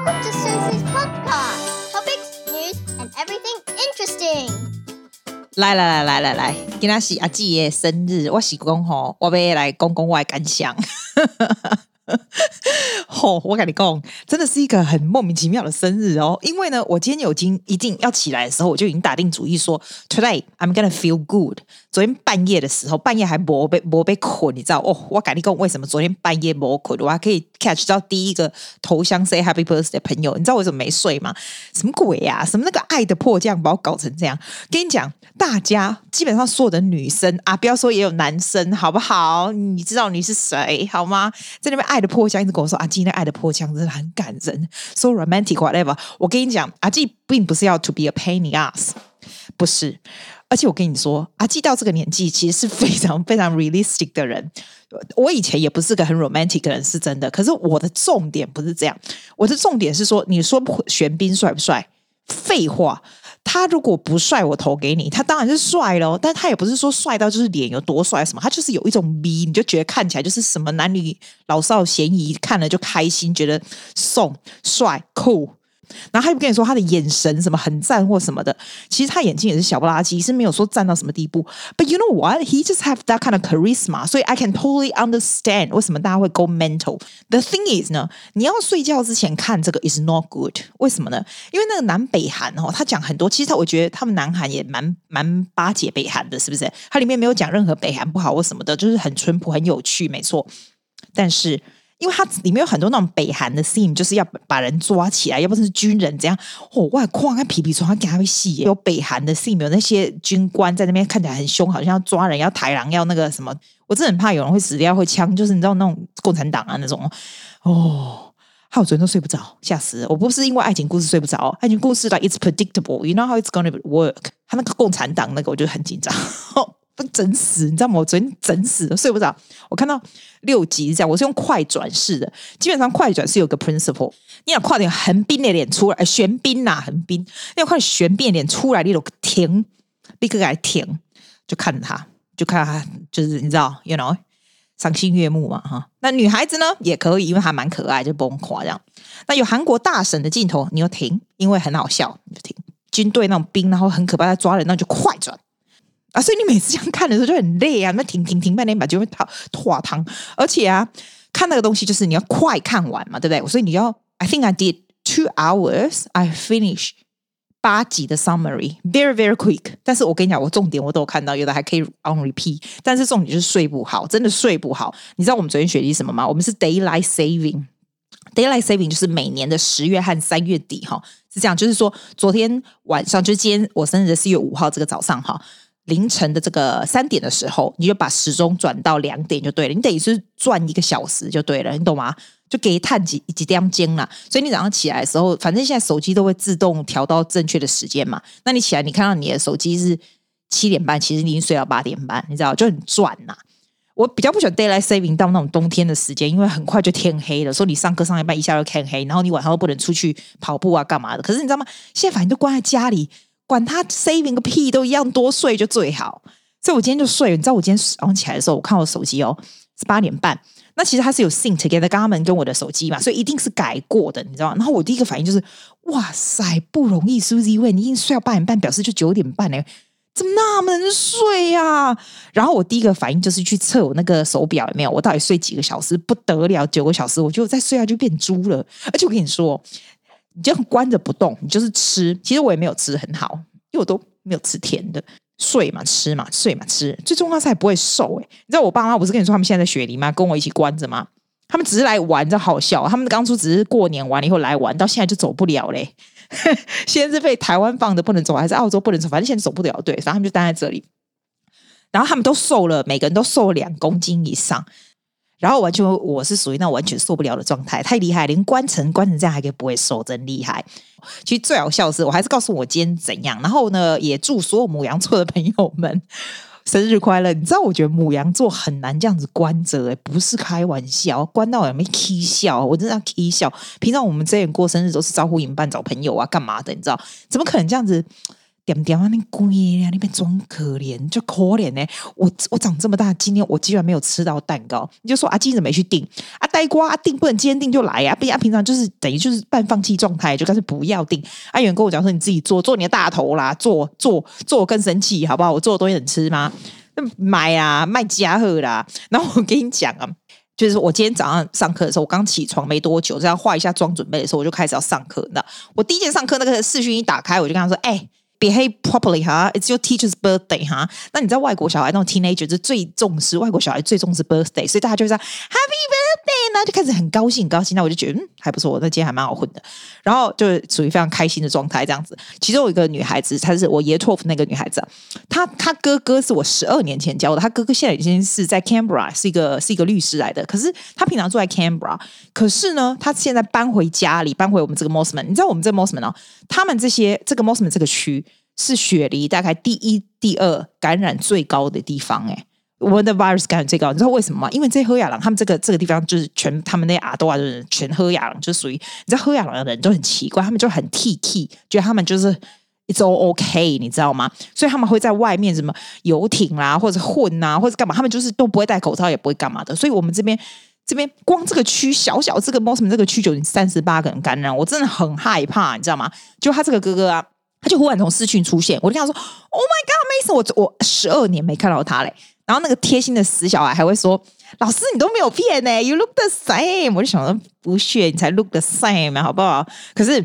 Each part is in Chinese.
Welcome to Susie's podcast. Topics, news, and everything interesting. 来来来来来来，今天是阿姊的生日，我是讲吼，我要来讲讲我的感想。吼、哦，我跟你讲，真的是一个很莫名其妙的生日哦。因为呢，我今天有今一定要起来的时候，我就已经打定主意说，Today I'm gonna feel good。昨天半夜的时候，半夜还没被没被困，你知道哦？我跟你讲，为什么昨天半夜没困，我还可以 catch 到第一个头像 say Happy Birthday 的朋友？你知道为什么没睡吗？什么鬼呀、什么那个爱的迫降把我搞成这样？跟你讲，大家基本上所有的女生啊，不要说也有男生，好不好？你知道你是谁好吗？在那边爱。的迫降一直跟我说：“啊，今天爱的迫降真的很感人，so romantic whatever。”我跟你讲，阿姊并不是要 to be a pain in us 不是。而且我跟你说，阿姊到这个年纪其实是非常 非常 realistic 的人。我以前也不是个很 romantic 的人，是真的。可是我的重点不是这样，我的重点是说，你说玄彬帅不帅？废话。他如果不帅，我投给你。他当然是帅喽，但他也不是说帅到就是脸有多帅什么，他就是有一种迷，你就觉得看起来就是什么男女老少咸宜，看了就开心，觉得送帅酷。然后他又跟你说他的眼神什么很赞或什么的，其实他眼睛也是小不拉几，是没有说赞到什么地步。But you know what? He just have that kind of charisma，所以 I can totally understand 为什么大家会 go mental。The thing is 呢，你要睡觉之前看这个 is not good。为什么呢？因为那个南北韩哦，他讲很多，其实他我觉得他们南韩也蛮蛮巴结北韩的，是不是？他里面没有讲任何北韩不好或什么的，就是很淳朴、很有趣，没错。但是。因为它里面有很多那种北韩的 scene，就是要把人抓起来，要不是军人这样，哦，哇，哐，看皮皮虫，他给他会戏，有北韩的 scene，有那些军官在那边看起来很凶，好像要抓人，要抬狼，要那个什么，我真的很怕有人会死掉，会枪，就是你知道那种共产党啊那种，哦，害我昨天都睡不着，吓死！我不是因为爱情故事睡不着，爱情故事的 it's predictable，you know how it's gonna work，他那个共产党那个我就很紧张。整死，你知道吗？我昨天整死了，睡不着。我看到六集这样，我是用快转式的。基本上快转是有个 principle，你要快点横滨的脸出来，玄彬呐，横滨，要快点玄彬的脸出来，你就停，立刻给他停，就看他，就看他，就是你知道，you know，赏心悦目嘛，哈。那女孩子呢也可以，因为她蛮可爱，就崩垮这样。那有韩国大婶的镜头，你就停，因为很好笑，你就停。军队那种兵，然后很可怕，在抓人，那就快转。啊，所以你每次这样看的时候就很累啊，那停停停半天吧，就会拖拖堂。而且啊，看那个东西就是你要快看完嘛，对不对？所以你要，I think I did two hours, I finish 八集的 summary，very very quick。但是我跟你讲，我重点我都有看到，有的还可以 on repeat。但是重点就是睡不好，真的睡不好。你知道我们昨天学习什么吗？我们是 daylight saving，daylight saving 就是每年的十月和三月底哈，是这样，就是说昨天晚上，就是今天我生日的四月五号这个早上哈。凌晨的这个三点的时候，你就把时钟转到两点就对了。你等于是转一个小时就对了，你懂吗？就给探几几点钟了。所以你早上起来的时候，反正现在手机都会自动调到正确的时间嘛。那你起来，你看到你的手机是七点半，其实你已经睡到八点半，你知道就很赚呐。我比较不喜欢 daylight saving 到那种冬天的时间，因为很快就天黑了。所以你上课上一半一下就天黑，然后你晚上又不能出去跑步啊干嘛的。可是你知道吗？现在反正都关在家里。管他 saving 个屁，都一样，多睡就最好。所以我今天就睡。你知道我今天早上起来的时候，我看我手机哦，是八点半。那其实它是有 sync together 刚刚们跟我的手机嘛，所以一定是改过的，你知道吗？然后我第一个反应就是，哇塞，不容易，Susie，因为你已经睡到八点半，表示就九点半呢，怎么那么能睡呀、啊？然后我第一个反应就是去测我那个手表有没有，我到底睡几个小时？不得了，九个小时，我就再睡下去变猪了。而且我跟你说。你就关着不动，你就是吃。其实我也没有吃很好，因为我都没有吃甜的。睡嘛，吃嘛，睡嘛，吃。最重要是还不会瘦诶。你知道我爸妈不是跟你说他们现在在雪梨吗？跟我一起关着吗？他们只是来玩，这好笑。他们当初只是过年完了以后来玩，到现在就走不了嘞。现在是被台湾放的不能走，还是澳洲不能走？反正现在走不了。对，然后他们就待在这里。然后他们都瘦了，每个人都瘦了两公斤以上。然后完全我是属于那完全受不了的状态，太厉害，连关城关成这样还可以不会瘦，真厉害。其实最好笑的是，我还是告诉我今天怎样。然后呢，也祝所有母羊座的朋友们 生日快乐。你知道，我觉得母羊座很难这样子关着，诶，不是开玩笑，关到有没有起笑？我真的要起笑。平常我们这人过生日都是招呼引伴找朋友啊，干嘛的？你知道，怎么可能这样子？点点啊，那龟啊，那边装可怜，就可怜呢。我我长这么大，今天我居然没有吃到蛋糕。你就说啊，今怎么没去订？啊，呆瓜啊，订不能今天订就来呀、啊！不然平常就是等于就是半放弃状态，就干脆不要订。阿、啊、远跟我讲说，你自己做做你的大头啦，做做做更生气，好不好？我做的东西能吃吗？买啊，卖家伙啦。然后我跟你讲啊。就是我今天早上上课的时候，我刚起床没多久，这样化一下妆准备的时候，我就开始要上课。那我第一件上课，那个视讯一打开，我就跟他说：“哎、” Behave properly 哈，It's your teacher's birthday 哈。那你知道外国小孩那种 teenager 是最重视外国小孩最重视 birthday，所以大家就会说 Happy birthday 呢，就开始很高兴很高兴。那我就觉得嗯还不错，那今天还蛮好混的。然后就属于非常开心的状态这样子。其中有一个女孩子，她是我爷托福那个女孩子，她她哥哥是我十二年前教的，她哥哥现在已经是在 Canberra 是一个是一个律师来的。可是他平常住在 Canberra，可是呢，他现在搬回家里，搬回我们这个 Mosman。你知道我们这个 Mosman 哦，他们这些这个 Mosman 这个区。是雪梨大概第一、第二感染最高的地方，哎，我们的 virus 感染最高，你知道为什么吗？因为这些喝雅朗，他们这个这个地方就是全他们那阿多啊，就是全喝雅朗，就属于你知道喝雅朗的人都很奇怪，他们就很 T K，觉得他们就是 It's all OK，你知道吗？所以他们会在外面什么游艇啦，或者混啊，或者干嘛，他们就是都不会戴口罩，也不会干嘛的。所以我们这边这边光这个区小小这个 Mosman 这个区就三十八个人感染，我真的很害怕，你知道吗？就他这个哥哥啊。他就忽然从视讯出现，我就跟他说：“Oh my God，Mason，我我十二年没看到他嘞。”然后那个贴心的死小孩还会说：“老师，你都没有变呢，You look the same。”我就想说：“不屑，你才 look the same，好不好？”可是，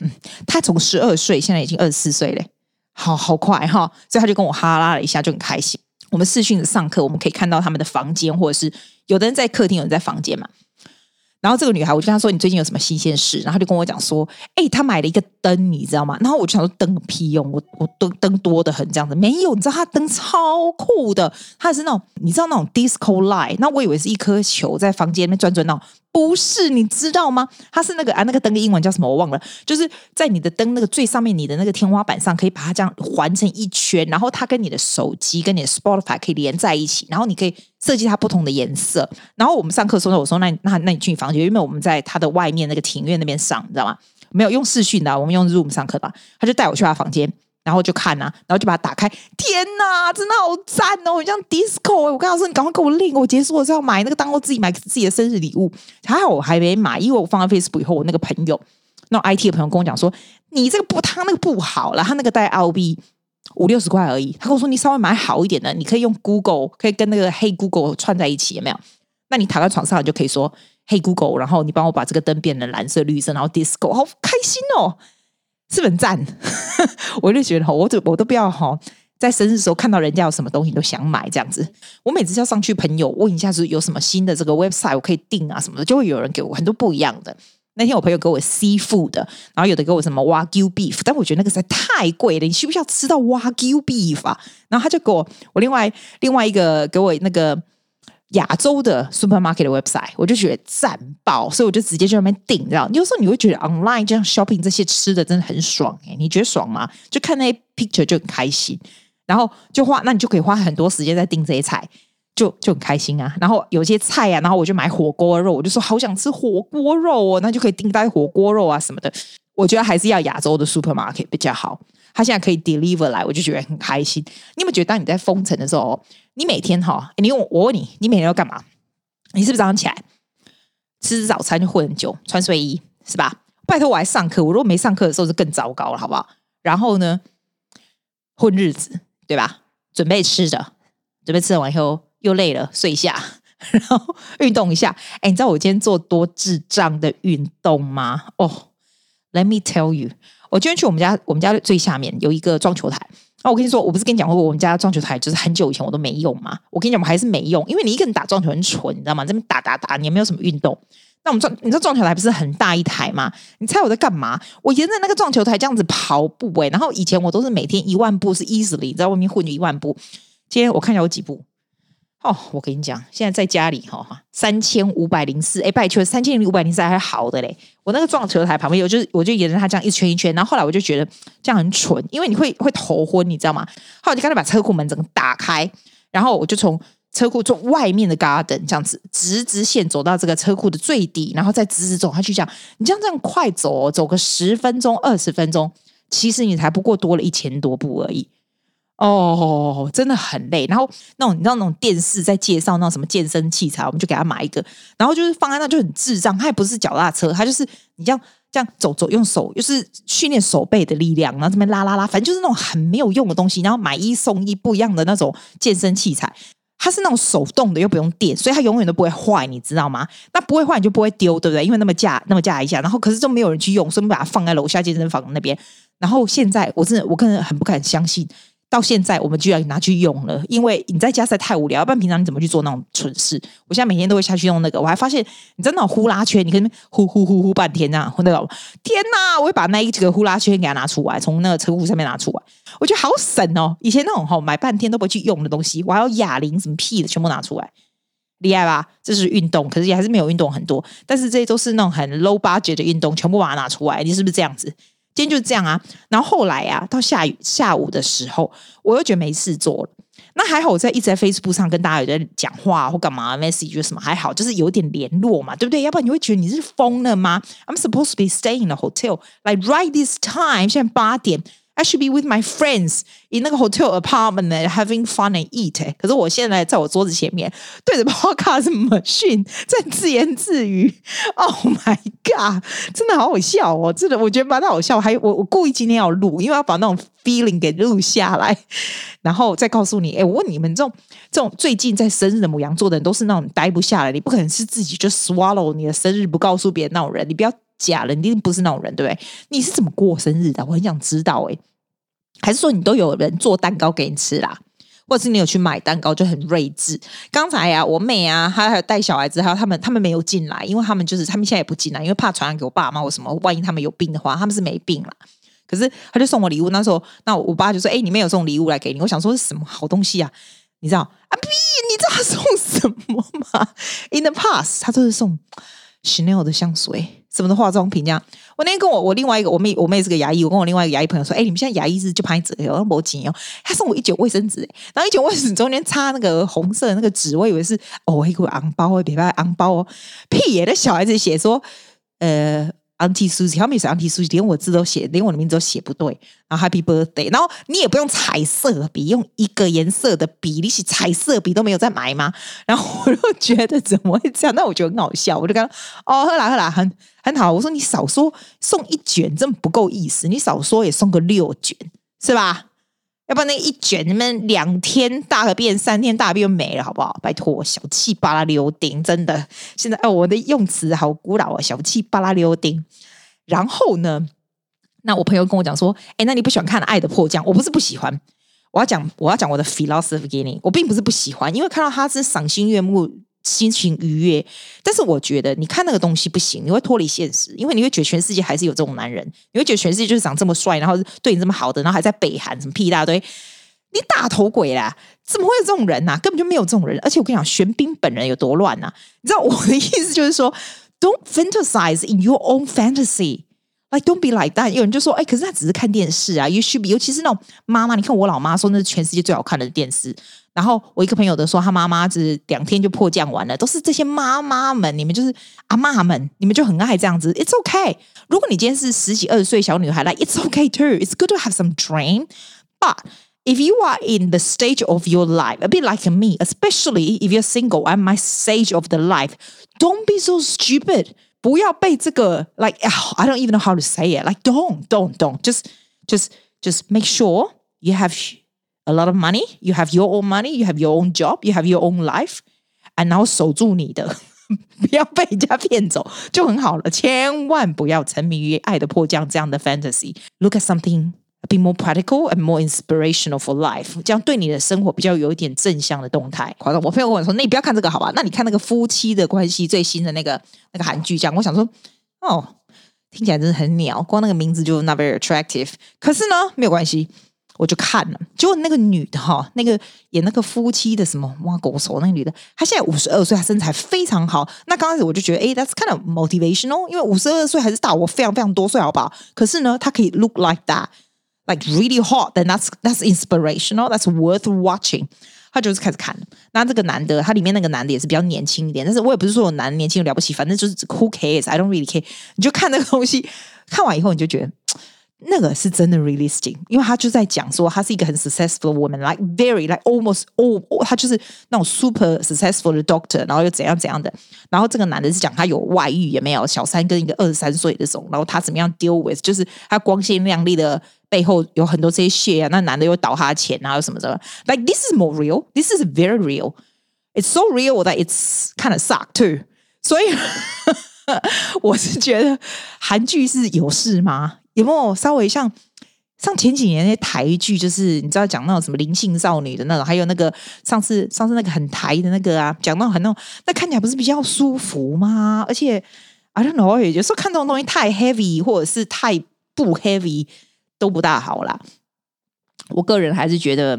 嗯，他从十二岁现在已经二十四岁嘞，好好快哈！所以他就跟我哈拉了一下，就很开心。我们视讯的上课，我们可以看到他们的房间，或者是有的人在客厅，有人在房间嘛。然后这个女孩，我就跟她说：“你最近有什么新鲜事？”然后她就跟我讲说：“哎、她买了一个灯，你知道吗？”然后我就想说：“灯个屁用？我我灯灯多得很，这样子没有。你知道她灯超酷的，她是那种你知道那种 disco light。那我以为是一颗球在房间里面转转闹。”不是，你知道吗？它是那个啊，那个灯的英文叫什么？我忘了。就是在你的灯那个最上面，你的那个天花板上，可以把它这样环成一圈，然后它跟你的手机、跟你的 Spotify 可以连在一起，然后你可以设计它不同的颜色。然后我们上课的时候，我说那那那你去你房间，因为我们在他的外面那个庭院那边上，你知道吗？没有用视讯的，我们用 Zoom 上课吧。他就带我去他房间。然后就看呐、啊，然后就把它打开。天哪，真的好赞哦！很像 disco。我跟他说，你赶快给我 link，我结束我是要买那个当我自己买自己的生日礼物。还好我还没买，因为我放在 Facebook 以后，我那个朋友，那 IT 的朋友跟我讲说，你这个不，他那个不好了，他那个带 LB 五六十块而已。他跟我说，你稍微买好一点的，你可以用 Google，可以跟那个 Hey Google 串在一起，有没有？那你躺在床上，你就可以说 Hey Google，然后你帮我把这个灯变成蓝色、绿色，然后 disco，好开心哦！是很赞，我就觉得我都我都不要哈，在生日的时候看到人家有什么东西都想买这样子。我每次要上去，朋友问一下是有什么新的这个 website 我可以订啊什么的，就会有人给我很多不一样的。那天我朋友给我 seafood 的，然后有的给我什么 wagyu beef，但我觉得那个实在太贵了，你需不需要吃到 wagyu beef 啊？然后他就给我，我另外另外一个给我那个。亚洲的 supermarket 的 website，我就觉得赞爆，所以我就直接去那边订，你知道？有时候你会觉得 online 这样 shopping 这些吃的真的很爽哎、你觉得爽吗？就看那些 picture 就很开心，然后就花，那你就可以花很多时间在订这些菜，就就很开心啊。然后有些菜啊，然后我就买火锅肉，我就说好想吃火锅肉哦，那就可以订带火锅肉啊什么的。我觉得还是要亚洲的 supermarket 比较好，他现在可以 deliver 来，我就觉得很开心。你有没有觉得当你在封城的时候？你每天哈，你我我问你，你每天要干嘛？你是不是早上起来吃早餐就混很久，穿睡衣是吧？拜托我还上课，我如果没上课的时候是更糟糕了，好不好？然后呢，混日子对吧？准备吃的，准备吃完以后又累了，睡一下，然后运动一下。哎，你知道我今天做多智障的运动吗？哦、let me tell you，我今天去我们家，我们家最下面有一个撞球台。啊，我跟你说，我不是跟你讲过，我们家撞球台就是很久以前我都没用嘛。我跟你讲，我还是没用，因为你一个人打撞球很蠢，你知道吗？这边打打打，你也没有什么运动。那我们撞，你知道撞球台不是很大一台吗？你猜我在干嘛？我沿着那个撞球台这样子跑步诶、然后以前我都是每天一万步是 easily 在外面混一万步。今天我看一下有几步。哦，我跟你讲，现在在家里哈，三千五百零四，哎，拜托，三千五百零四还好的嘞。我那个撞球台旁边有，就是我就沿着它这样一圈一圈，然后后来我就觉得这样很蠢，因为你会会头昏，你知道吗？后来我就干脆把车库门整个打开，然后我就从车库从外面的 garden 这样子直直线走到这个车库的最底，然后再直直走下去，这样你这样这样快走，走个十分钟二十分钟，其实你才不过多了一千多步而已。哦，真的很累。然后那种你知道那种电视在介绍那种什么健身器材，我们就给他买一个，然后就是放在那就很智障。它也不是脚踏车，它就是你这样这样走走，用手就是训练手背的力量，然后这边拉拉拉，反正就是那种很没有用的东西。然后买一送一不一样的那种健身器材，它是那种手动的又不用电，所以它永远都不会坏，你知道吗？那不会坏你就不会丢，对不对？因为那么架那么架一下，然后可是就没有人去用，所以我们把它放在楼下健身房那边。然后现在我真的我个人很不敢相信。到现在，我们居然拿去用了，因为你在家实在太无聊，不然平常你怎么去做那种蠢事？我现在每天都会下去用那个，我还发现你真的呼啦圈，你可以呼呼呼呼半天这样，那个天哪！我会把那一几个呼啦圈给它拿出来，从那个车库上面拿出来，我觉得好省哦。以前那种哈买半天都不会去用的东西，我还有哑铃什么屁的全部拿出来，厉害吧？这是运动，可是也还是没有运动很多，但是这些都是那种很 low budget 的运动，全部把它拿出来，你是不是这样子？今天就是这样啊，然后后来啊，到下雨下午的时候，我又觉得没事做了。那还好，我在一直在 Facebook 上跟大家有在讲话或干嘛，message 什么还好，就是有点联络嘛，对不对？要不然你会觉得你是疯了吗？I'm supposed to be staying in the hotel like right this time，现在八点。I should be with my friends in 那个 hotel apartment having fun and eat。可是我现在在我桌子前面对着 podcast machine 在自言自语。Oh my god，真的好好笑哦！真的，我觉得蛮好笑。还我，我故意今天要录，因为要把那种 feeling 给录下来，然后再告诉你。哎，我问你们，这种这种最近在生日的牡羊座的人，都是那种待不下来，你不可能是自己就 swallow 你的生日不告诉别人那种人。你不要。假了，你一定不是那种人，对不对？你是怎么过生日的？我很想知道诶，还是说你都有人做蛋糕给你吃啦？或者是你有去买蛋糕就很睿智？刚才、啊，我妹啊，她还有带小孩子，还有他们，他们没有进来，因为他们就是他们现在也不进来，因为怕传染给我爸妈或什么。万一他们有病的话，他们是没病啦。可是他就送我礼物，那时候那我爸就说：“哎，你妹有送礼物来给你。”我想说是什么好东西啊？你知道啊？屁！你知道他送什么吗？In the past，他都是送 Chanel 的香水。什么的化妆品这样？我那天跟我我另外一个我妹我妹是个牙医，我跟我另外一个牙医朋友说：“哎、你们现在牙医是就拍纸哦，没钱哦。”他送我一卷卫生纸，然后一卷卫生纸中间插那个红色的那个纸，我以为是哦一个昂包，别别红包哦，屁耶！那小孩子写说，呃。Auntie Susie，他们也是 Auntie Susie，连我字都写，连我的名字都写不对。然后 Happy Birthday，然后你也不用彩色笔，用一个颜色的笔，你写彩色笔都没有再买吗？然后我就觉得怎么会这样？那我觉得很好笑，我就跟他哦，喝啦喝啦，很很好。我说你少说送一卷，真不够意思，你少说也送个六卷，是吧？要不然那一卷你们两天大个便，三天大便又没了，好不好？拜托，小气巴拉溜丁，真的。现在哦，我的用词好古老啊，小气巴拉溜丁。然后呢，那我朋友跟我讲说，哎，那你不喜欢看《爱的迫降》？我不是不喜欢，我要讲我要讲我的 philosophy 给你。我并不是不喜欢，因为看到他是赏心悦目。心情愉悦，但是我觉得你看那个东西不行，你会脱离现实，因为你会觉得全世界还是有这种男人，你会觉得全世界就是长这么帅，然后对你这么好的，然后还在北韩什么屁一大堆，你大头鬼啦！怎么会有这种人呐、啊？根本就没有这种人，而且我跟你讲，玄彬本人有多乱呐、啊？你知道我的意思就是说，Don't fantasize in your own fantasy。Like don't be like that。有人就说，哎，可是他只是看电视啊。You should be，尤其是那种妈妈。你看我老妈说，那是全世界最好看的电视。然后我一个朋友的说，他妈妈只两天就迫降完了。都是这些妈妈们，你们就是阿嬷们，你们就很爱这样子。It's okay。如果你今天是十几二十岁小女孩来，It's okay too。It's good to have some dream。But if you are in the stage of your life, a bit like me, especially if you're single at my stage of the life, don't be so stupid。 不要被这个 like I don't even know how to say it like don't don't don't just just just make sure you have a lot of money you have your own money you have your own job you have your own life and 然后守住你的不要被人家骗走就很好了千万不要沉迷于爱的迫降这样的 fantasy look at something Be more practical and more inspirational for life，这样对你的生活比较有一点正向的动态。好的，我朋友跟我说：“那你不要看这个，好吧？那你看那个夫妻的关系最新的那个那个韩剧，这样。”我想说：“哦，听起来真的很鸟，光那个名字就 not very attractive。”可是呢，没有关系，我就看了。结果那个女的哈，那个演那个夫妻的什么挖狗手那个女的，她现在五十二岁，她身材非常好。那刚开始我就觉得，哎，that's kind of motivational，因为五十二岁还是大我非常非常多岁，好不好？可是呢，她可以 look like that。Like really hot, then that's that's inspirational. That's worth watching. 他就是开始看，那这个男的，他里面那个男的也是比较年轻一点，但是我也不是说我男年轻了不起，反正就是 who cares? I don't really care. 你就看那个东西，看完以后你就觉得那个是真的 realistic，因为他就在讲说，他是一个很 successful woman，like very like almost all，他就是那种 super successful 的 doctor，然后又怎样怎样的。然后这个男的是讲他有外遇也没有，小三跟一个二十三岁的这种，然后他怎么样 deal with，就是他光鲜亮丽的背后有很多这些血啊，那男的又倒他的钱啊，什么什么，like this is more real，this is very real，it's so real that it's kind of suck too。所以我是觉得韩剧是有事吗？有没有稍微像像前几年那些台剧，就是你知道讲那种什么灵性少女的那种，还有那个上次上次那个很台的那个啊，讲那种很那种，那看起来不是比较舒服吗？而且 I don't know，有时候看这种东西太 heavy 或者是太不 heavy 都不大好啦。我个人还是觉得，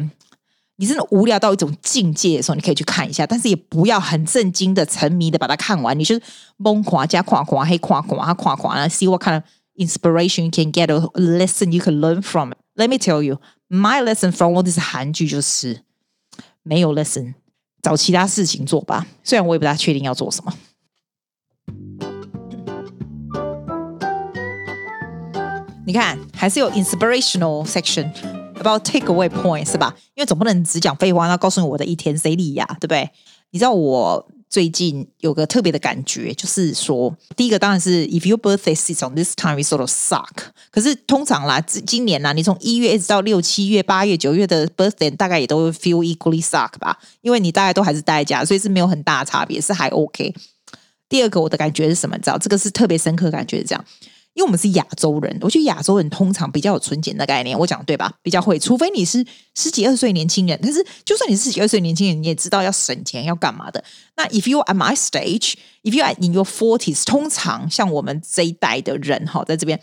你真的无聊到一种境界的时候，你可以去看一下，但是也不要很震惊的沉迷的把它看完。你就是懵垮加垮垮黑垮垮他垮垮，然后 see what kind of inspiration you can get a lesson you can learn from. Let me tell you, my lesson from all this 韩剧就是没有 lesson，找其他事情做吧。虽然我也不大确定要做什么。你看，还是有 inspirational section about takeaway point 是吧？因为总不能只讲废话，那告诉你我的一天谁理呀？对不对？你知道我。最近有个特别的感觉，就是说，第一个当然是 if your birthday sits on this time, we sort of suck。可是通常啦，今年啦，你从一月一直到六七月、八月、九月的 birthday，大概也都 feel equally suck 吧，因为你大概都还是待在家，所以是没有很大差别，是还 OK。第二个我的感觉是什么？你知道，这个是特别深刻感觉是这样。因为我们是亚洲人，我觉得亚洲人通常比较有存钱的概念，我讲对吧？比较会，除非你是十几二十岁年轻人，但是就算你是十几二十岁年轻人，你也知道要省钱要干嘛的。那 if you are at my stage，if you are in your forties，通常像我们这一代的人哈，在这边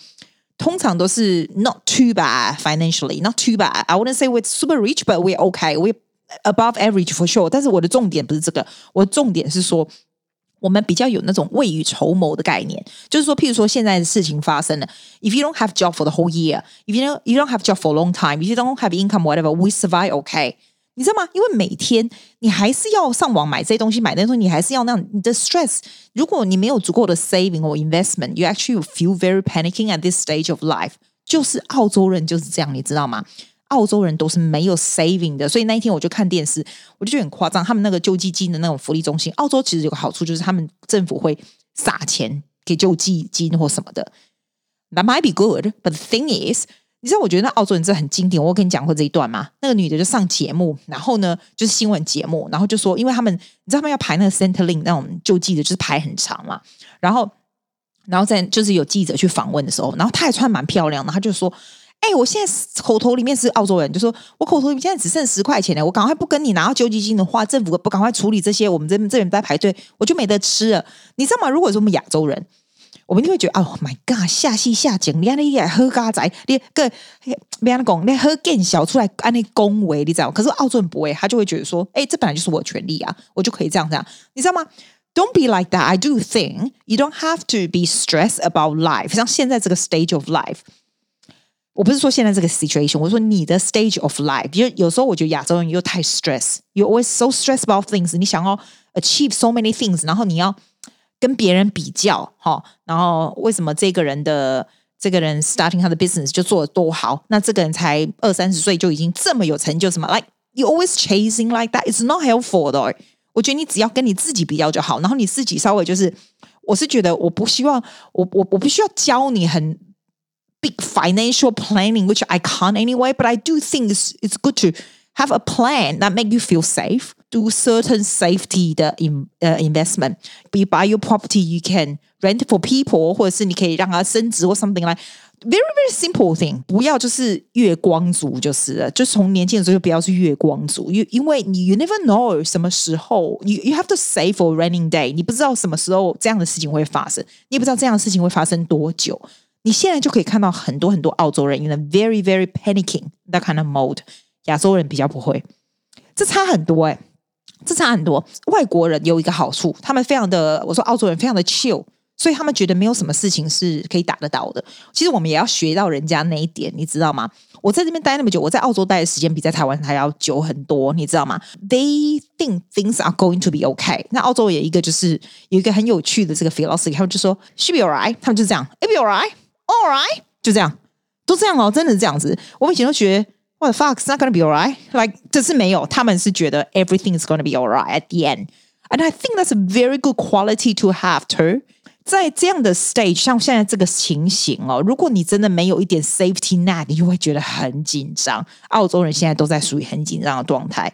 通常都是 not too bad financially，not too bad。I wouldn't say we're super rich，but we're okay，we're above average for sure。但是我的重点不是这个，我的重点是说。我们比较有那种未雨绸缪的概念，就是说，譬如说现在的事情发生了，if you don't have job for the whole year，if you don't you don't have job for a long time，if you don't have income whatever，we survive okay，你知道吗？因为每天你还是要上网买这些东西，买那些东西，你还是要那样，你的 stress，如果你没有足够的 saving or investment，you actually feel very panicking at this stage of life。就是澳洲人就是这样，你知道吗？ 澳洲人都是没有 saving 的，所以那一天我就看电视，我就觉得很夸张。他们那个救济金的那种福利中心，澳洲其实有个好处就是他们政府会撒钱给救济金或什么的。That might be good, but the thing is，你知道我觉得那澳洲人真的很经典。我跟你讲过这一段吗？那个女的就上节目，然后呢就是新闻节目，然后就说，因为他们你知道他们要排那个 Centrelink 那种救济的，就是排很长嘛。然后，然后在就是有记者去访问的时候，然后她还穿蛮漂亮的，她就说。哎、欸，我现在口头里面是澳洲人，就说我口头里面现在只剩十块钱了，我赶快不跟你拿到救济金的话，政府不赶快处理这些，我们这边这边在排队，我就没得吃了。你知道吗？如果是我们亚洲人，我们就会觉得，哦，My God，下戏下井，你看你也喝咖仔，你个别人讲，你喝更小出来安尼恭维，你知道？可是澳洲人不会，他就会觉得说，哎、欸，这本来就是我的权利啊，我就可以这样这样，你知道吗？Don't be like that. I do think you don't have to be stressed about life. 像现在这个 stage of life。我不是说现在这个 situation，我说你的 stage of life，就有时候我觉得亚洲人又太 stress，you always so stress about things，你想要 achieve so many things，然后你要跟别人比较，哈，然后为什么这个人的这个人 starting 他的 business 就做得多好，那这个人才二三十岁就已经这么有成就，什么 like you always chasing like that，it's not helpful 的。我觉得你只要跟你自己比较就好，然后你自己稍微就是，我是觉得我不希望我我我不需要教你很。big financial planning, which I can't anyway, but I do think it's, it's good to have a plan that make you feel safe. Do certain safety 的 in 呃、uh, investment. You buy your property, you can rent for people，或者是你可以让它升值或 something like very very simple thing。不要就是月光族就是了，就从年轻的时候就不要是月光族，因因为你 you never know 什么时候 you you have to save for raining day。你不知道什么时候这样的事情会发生，你也不知道这样的事情会发生多久。 你现在就可以看到很多很多澳洲人，in a very very panicking that kind of mode。亚洲人比较不会，这差很多哎、这差很多。外国人有一个好处，他们非常的，我说澳洲人非常的 chill，所以他们觉得没有什么事情是可以打得倒的。其实我们也要学到人家那一点，你知道吗？我在这边待那么久，我在澳洲待的时间比在台湾还要久很多，你知道吗？They think things are going to be okay。那澳洲有一个就是有一个很有趣的这个 philosophy，他们就说 should be alright，他们就这样，it be alright。All right，就这样， 都这样哦，真的是这样子。我们以前都觉得，What the fuck is not gonna be alright？Like 这次没有，他们是觉得 everything is gonna be alright at the end。And I think that's a very good quality to have too。在这样的 stage，像现在这个情形哦，如果你真的没有一点 safety net，你就会觉得很紧张。澳洲人现在都在属于很紧张的状态，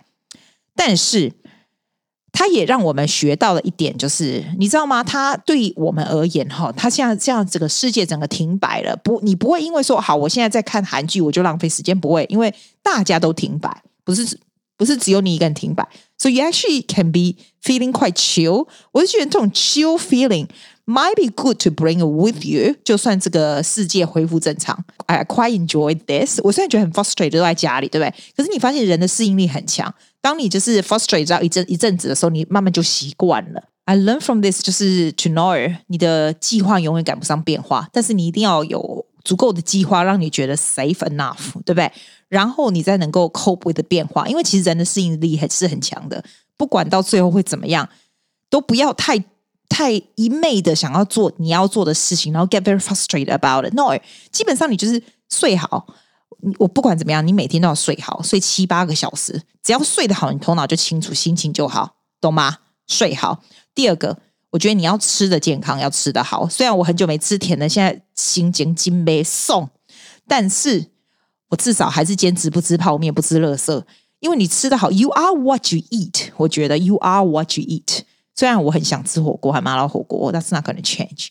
但是。 他也让我们学到了一点，就是你知道吗？他对我们而言，哈，他现在这样，这个世界整个停摆了。不，你不会因为说好，我现在在看韩剧，我就浪费时间，不会，因为大家都停摆，不是，不是只有你一个人停摆。So you actually can be feeling quite chill。我就觉得这种 chill feeling might be good to bring with you。就算这个世界恢复正常，I quite enjoy this。我虽然觉得很 frustrated，都在家里，对不对？可是你发现人的适应力很强。当你就是 frustrate 到一阵一阵子的时候，你慢慢就习惯了。I learn from this 就是 to know 你的计划永远赶不上变化，但是你一定要有足够的计划，让你觉得 safe enough，对不对？然后你再能够 cope with 的变化，因为其实人的适应力还是很强的。不管到最后会怎么样，都不要太太一昧的想要做你要做的事情，然后 get very frustrated about it。No，基本上你就是睡好。我不管怎么样，你每天都要睡好，睡七八个小时。只要睡得好，你头脑就清楚，心情就好，懂吗？睡好。第二个，我觉得你要吃的健康，要吃得好。虽然我很久没吃甜的，现在心情精没送，但是我至少还是坚持不吃泡面，不吃垃圾。因为你吃得好，You are what you eat。我觉得 You are what you eat。虽然我很想吃火锅，还麻辣火锅，That's not gonna change。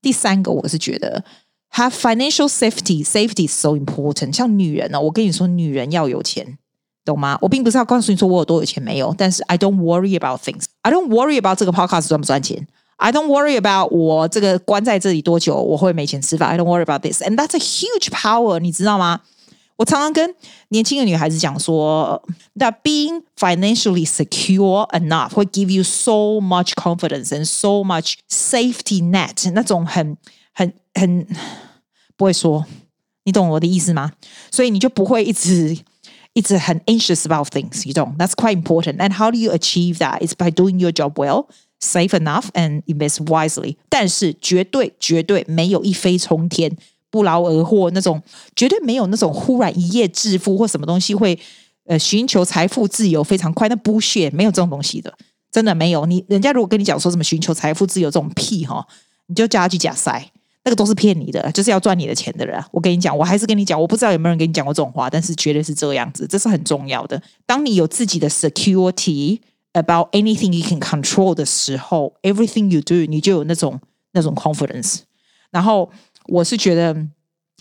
第三个，我是觉得。Have financial safety, safety is so important。像女人呢、哦，我跟你说，女人要有钱，懂吗？我并不是要告诉你说我有多有钱没有，但是 I don't worry about things. I don't worry about 这个 podcast 赚不赚钱。I don't worry about 我这个关在这里多久我会没钱吃饭。I don't worry about this, and that's a huge power，你知道吗？我常常跟年轻的女孩子讲说，that being financially secure enough 会 give you so much confidence and so much safety net，那种很。 很很不会说，你懂我的意思吗？所以你就不会一直一直很 anxious about things。You know that's quite important. And how do you achieve that? It's by doing your job well, safe enough, and invest wisely. 但是绝对绝对没有一飞冲天、不劳而获那种，绝对没有那种忽然一夜致富或什么东西会呃寻求财富自由非常快。那不屑没有这种东西的，真的没有。你人家如果跟你讲说什么寻求财富自由这种屁哈，你就叫他去假塞。那个都是骗你的，就是要赚你的钱的人。我跟你讲，我还是跟你讲，我不知道有没有人跟你讲过这种话，但是绝对是这样子，这是很重要的。当你有自己的 security about anything you can control 的时候，everything you do，你就有那种那种 confidence。然后我是觉得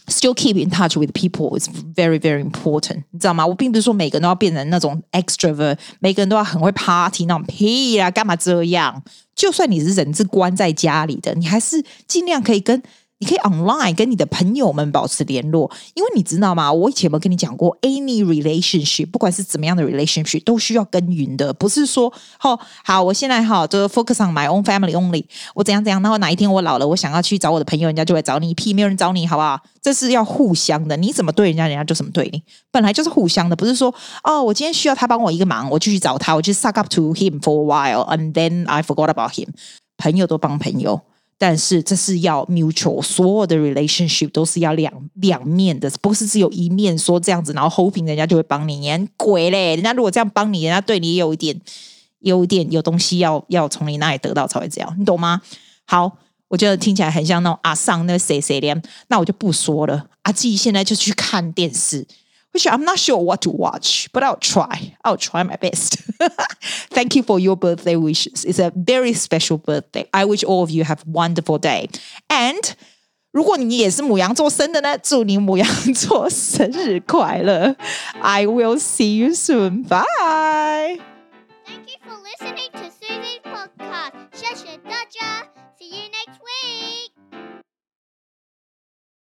still keep in touch with people is very very important，你知道吗？我并不是说每个人都要变成那种 extrovert，每个人都要很会 party 那种屁啦，干嘛这样？就算你是人质关在家里的，你还是尽量可以跟。你可以 online 跟你的朋友们保持联络，因为你知道吗？我以前有没有跟你讲过，any relationship，不管是怎么样的 relationship，都需要耕耘的。不是说，好，好，我现在哈就 focus on my own family only，我怎样怎样，然后哪一天我老了，我想要去找我的朋友，人家就会找你，屁，没有人找你，好不好？这是要互相的，你怎么对人家，人家就怎么对你，本来就是互相的，不是说，哦，我今天需要他帮我一个忙，我就去找他，我就 suck up to him for a while，and then I forgot about him。朋友都帮朋友。但是这是要 mutual，所有的 relationship 都是要两两面的，不是只有一面说这样子，然后 hoping 人家就会帮你，你鬼嘞！人家如果这样帮你，人家对你也有一点，有一点有东西要要从你那里得到才会这样，你懂吗？好，我觉得听起来很像那种阿桑那个谁谁连，那我就不说了。阿季现在就去看电视。which I'm not sure what to watch, but I'll try. I'll try my best. Thank you for your birthday wishes. It's a very special birthday. I wish all of you have wonderful day. And 如果你也是母羊座生的呢，祝你母羊座生日快乐！I will see you soon. Bye. Thank you for listening to Susie's podcast. Shasha Dodger. See you next week.